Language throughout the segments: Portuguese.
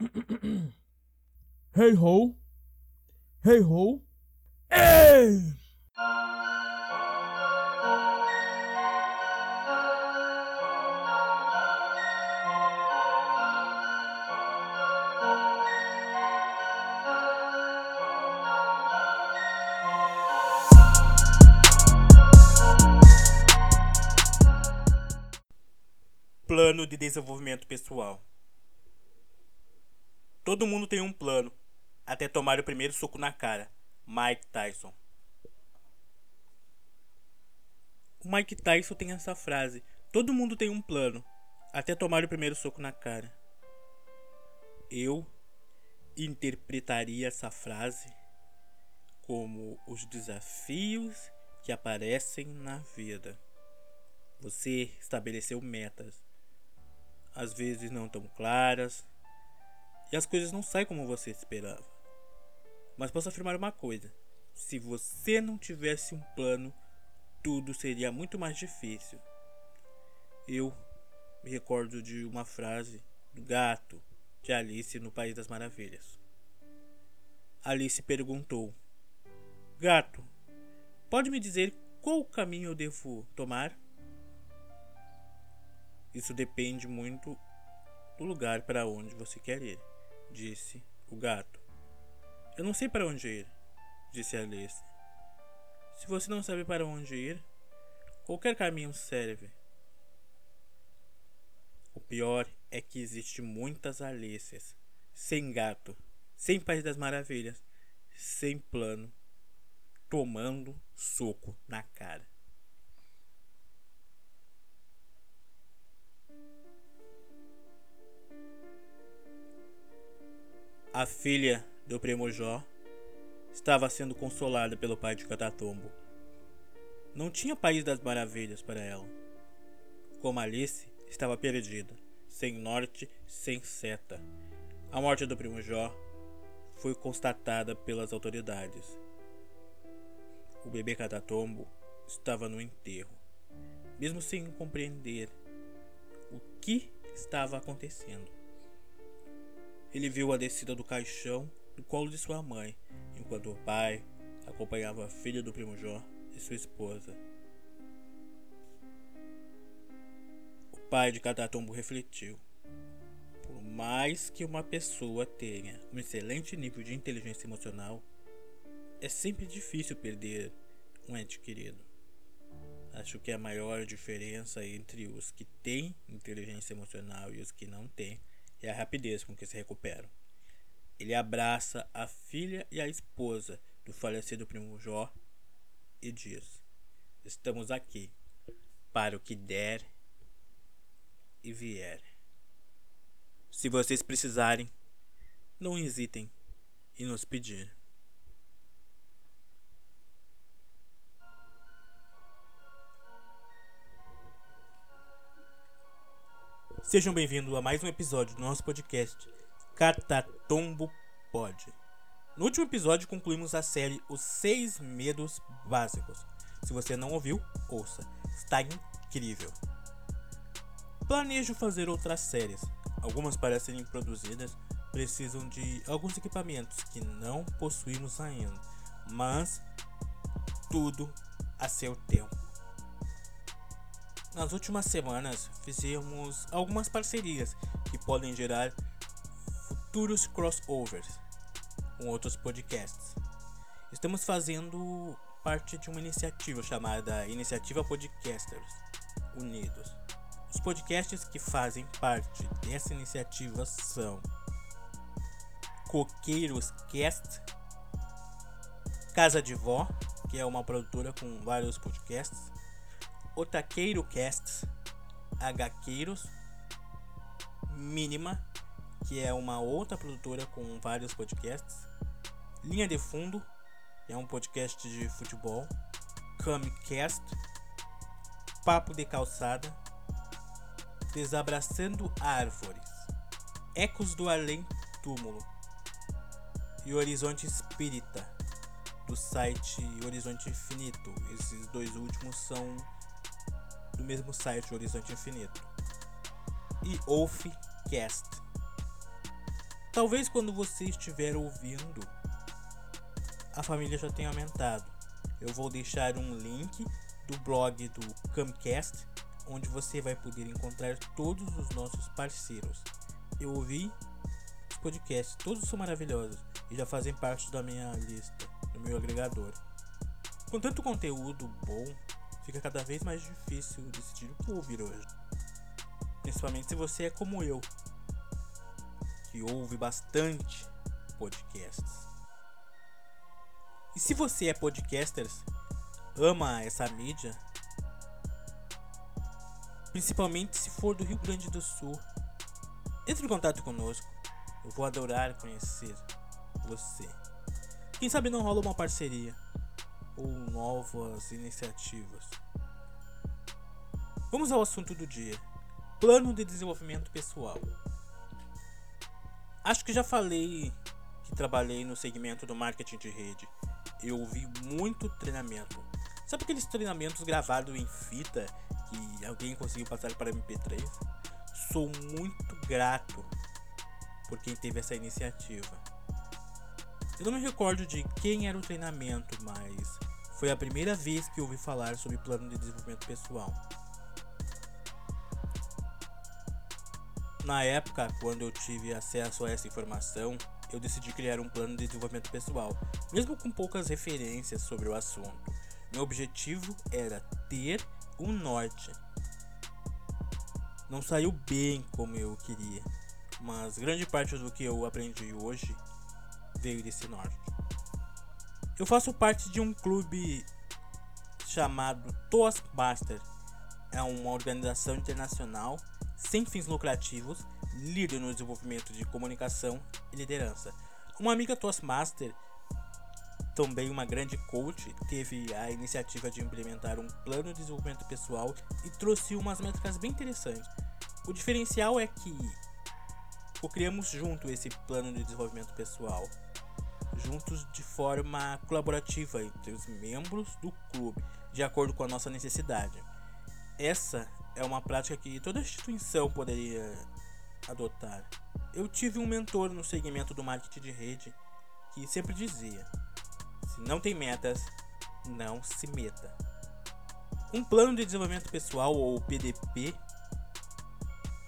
Hey ho! Hey ho! Ei! Plano de desenvolvimento pessoal. Todo mundo tem um plano, até tomar o primeiro soco na cara. Mike Tyson. O Mike Tyson tem essa frase: Todo mundo tem um plano, até tomar o primeiro soco na cara. Eu interpretaria essa frase como os desafios que aparecem na vida. Você estabeleceu metas, às vezes não tão claras, e as coisas não saem como você esperava. Mas posso afirmar uma coisa: se você não tivesse um plano, tudo seria muito mais difícil. Eu me recordo de uma frase do gato de Alice no País das Maravilhas. Alice perguntou: Gato, pode me dizer qual caminho eu devo tomar? Isso depende muito do lugar para onde você quer ir, disse o gato. Eu não sei para onde ir, disse Alice. Se você não sabe para onde ir, qualquer caminho serve. O pior é que existe muitas Alices, sem gato, sem País das Maravilhas, sem plano, tomando soco na cara. A filha do primo Jó estava sendo consolada pelo pai de Catatumbo. Não tinha país das maravilhas para ela. Como Alice estava perdida, sem norte, sem seta. A morte do primo Jó foi constatada pelas autoridades. O bebê Catatumbo estava no enterro, mesmo sem compreender o que estava acontecendo. Ele viu a descida do caixão do colo de sua mãe, enquanto o pai acompanhava a filha do primo Jó e sua esposa. O pai de Catatumbo refletiu. Por mais que uma pessoa tenha um excelente nível de inteligência emocional, é sempre difícil perder um ente querido. Acho que a maior diferença entre os que têm inteligência emocional e os que não têm é a rapidez com que se recuperam. Ele abraça a filha e a esposa do falecido primo Jó e diz: Estamos aqui para o que der e vier. Se vocês precisarem, não hesitem em nos pedir. Sejam bem-vindos a mais um episódio do nosso podcast Catatombo Pod. No último episódio concluímos a série Os Seis Medos Básicos. Se você não ouviu, ouça. Está incrível. Planejo fazer outras séries. Algumas para serem produzidas precisam de alguns equipamentos que não possuímos ainda, mas tudo a seu tempo. Nas últimas semanas fizemos algumas parcerias que podem gerar futuros crossovers com outros podcasts. Estamos fazendo parte de uma iniciativa chamada Iniciativa Podcasters Unidos. Os podcasts que fazem parte dessa iniciativa são Coqueiros Cast, Casa de Vó, que é uma produtora com vários podcasts, Otaqueiro Casts, HQueiros, Mínima, que é uma outra produtora com vários podcasts, Linha de Fundo, que é um podcast de futebol, Camcast, Papo de Calçada, Desabraçando Árvores, Ecos do Além Túmulo e Horizonte Espírita, do site Horizonte Infinito. Esses dois últimos são do mesmo site Horizonte Infinito. E Wolfcast. Talvez quando você estiver ouvindo, a família já tenha aumentado. Eu vou deixar um link do blog do Camcast, onde você vai poder encontrar todos os nossos parceiros. Eu ouvi os podcasts, todos são maravilhosos e já fazem parte da minha lista, do meu agregador. Com tanto conteúdo bom, fica cada vez mais difícil decidir o que ouvir hoje. Principalmente se você é como eu, que ouve bastante podcasts. E se você é podcaster, ama essa mídia, principalmente se for do Rio Grande do Sul, entre em contato conosco. Eu vou adorar conhecer você. Quem sabe não rola uma parceria ou novas iniciativas. Vamos ao assunto do dia: Plano de desenvolvimento pessoal. Acho que já falei que trabalhei no segmento do marketing de rede. Eu ouvi muito treinamento. Sabe aqueles treinamentos gravados em fita que alguém conseguiu passar para MP3? Sou muito grato por quem teve essa iniciativa. Eu não me recordo de quem era o treinamento, mas foi a primeira vez que ouvi falar sobre plano de desenvolvimento pessoal. Na época, quando eu tive acesso a essa informação, eu decidi criar um plano de desenvolvimento pessoal, mesmo com poucas referências sobre o assunto. Meu objetivo era ter um norte. Não saiu bem como eu queria, mas grande parte do que eu aprendi hoje veio desse norte. Eu faço parte de um clube chamado Toastmaster. É uma organização internacional sem fins lucrativos, líder no desenvolvimento de comunicação e liderança. Uma amiga Toastmaster, também uma grande coach, teve a iniciativa de implementar um plano de desenvolvimento pessoal e trouxe umas métricas bem interessantes. O diferencial é que criamos junto esse plano de desenvolvimento pessoal, juntos de forma colaborativa entre os membros do clube, de acordo com a nossa necessidade. Essa é uma prática que toda instituição poderia adotar. Eu tive um mentor no segmento do marketing de rede que sempre dizia: se não tem metas, não se meta. Um plano de desenvolvimento pessoal ou PDP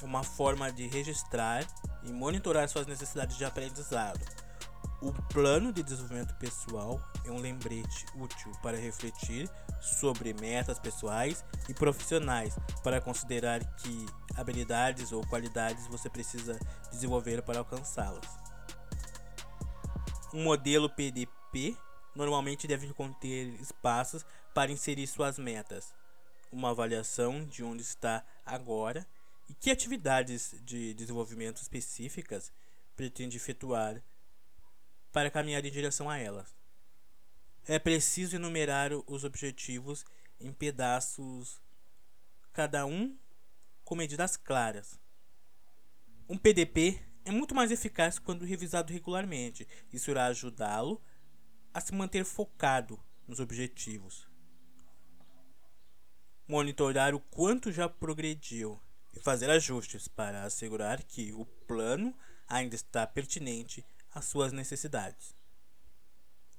é uma forma de registrar e monitorar suas necessidades de aprendizado. O plano de desenvolvimento pessoal é um lembrete útil para refletir sobre metas pessoais e profissionais, para considerar que habilidades ou qualidades você precisa desenvolver para alcançá-las. Um modelo PDP normalmente deve conter espaços para inserir suas metas, uma avaliação de onde está agora e que atividades de desenvolvimento específicas pretende efetuar para caminhar em direção a elas. É preciso enumerar os objetivos em pedaços, cada um com medidas claras. Um PDP é muito mais eficaz quando revisado regularmente. Isso irá ajudá-lo a se manter focado nos objetivos. Monitorar o quanto já progrediu e fazer ajustes para assegurar que o plano ainda está pertinente às suas necessidades.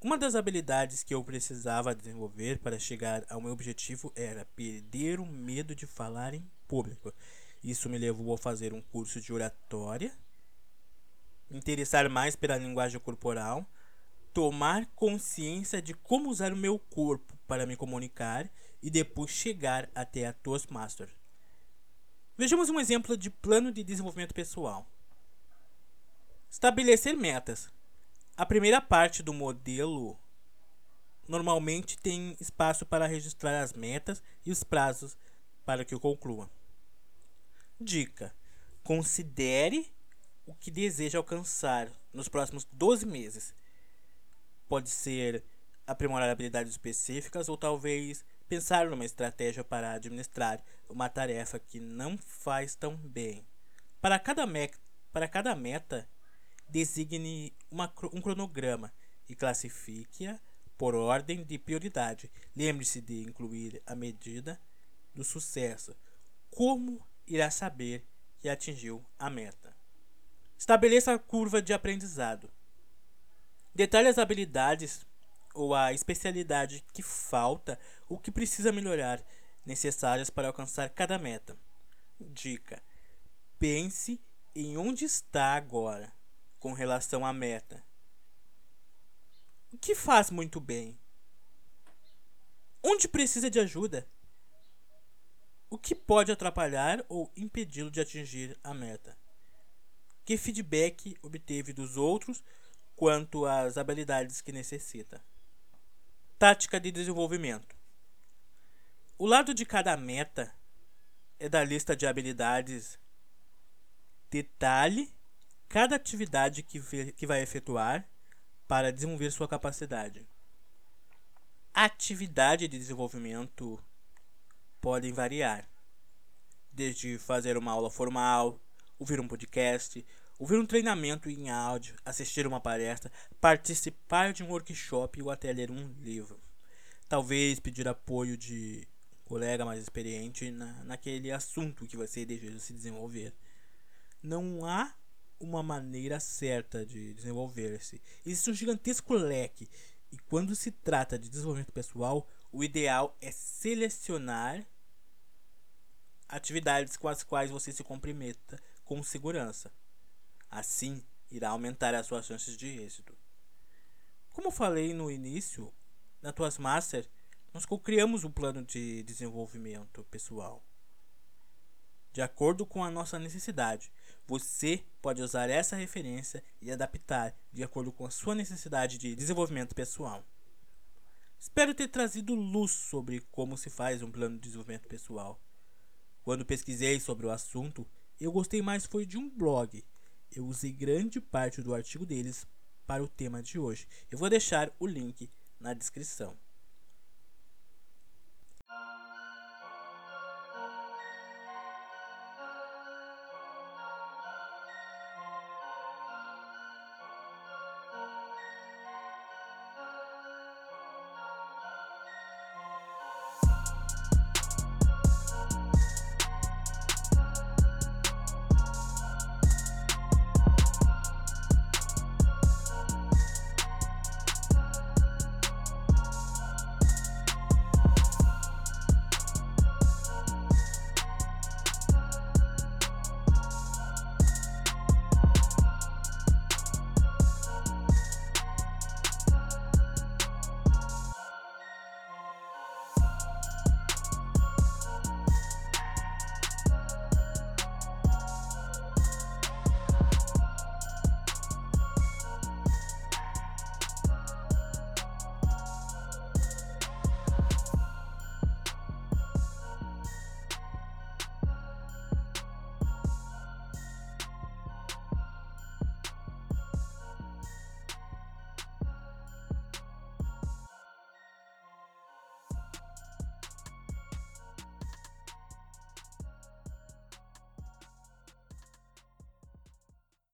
Uma das habilidades que eu precisava desenvolver para chegar ao meu objetivo era perder o medo de falar em público. Isso me levou a fazer um curso de oratória, interessar mais pela linguagem corporal, tomar consciência de como usar o meu corpo para me comunicar e depois chegar até a Toastmaster. Vejamos um exemplo de plano de desenvolvimento pessoal. Estabelecer metas. A primeira parte do modelo normalmente tem espaço para registrar as metas e os prazos para que o conclua. Dica: considere o que deseja alcançar nos próximos 12 meses. Pode ser aprimorar habilidades específicas ou talvez pensar numa estratégia para administrar uma tarefa que não faz tão bem. Para cada, me para cada meta, designe uma, um cronograma e classifique-a por ordem de prioridade. Lembre-se de incluir a medida do sucesso. Como irá saber que atingiu a meta? Estabeleça a curva de aprendizado. Detalhe as habilidades ou a especialidade que falta ou que precisa melhorar, necessárias para alcançar cada meta. Dica: pense em onde está agora com relação à meta. O que faz muito bem? Onde precisa de ajuda? O que pode atrapalhar ou impedi-lo de atingir a meta? Que feedback obteve dos outros quanto às habilidades que necessita? Tática de desenvolvimento. O lado de cada meta é da lista de habilidades. Detalhe cada atividade que, que vai efetuar para desenvolver sua capacidade. atividade de desenvolvimento podem variar, desde fazer uma aula formal, ouvir um podcast, ouvir um treinamento em áudio, assistir uma palestra, participar de um workshop ou até ler um livro. Talvez pedir apoio de um colega mais experiente na, naquele assunto que você deseja se desenvolver. Não há uma maneira certa de desenvolver-se. Existe um gigantesco leque, e quando se trata de desenvolvimento pessoal, o ideal é selecionar atividades com as quais você se comprometa com segurança. Assim, irá aumentar as suas chances de êxito. Como falei no início, na Tuas Master, nós criamos um plano de desenvolvimento pessoal. De acordo com a nossa necessidade, você pode usar essa referência e adaptar de acordo com a sua necessidade de desenvolvimento pessoal. Espero ter trazido luz sobre como se faz um plano de desenvolvimento pessoal. Quando pesquisei sobre o assunto, eu gostei mais foi de um blog. Eu usei grande parte do artigo deles para o tema de hoje. Eu vou deixar o link na descrição.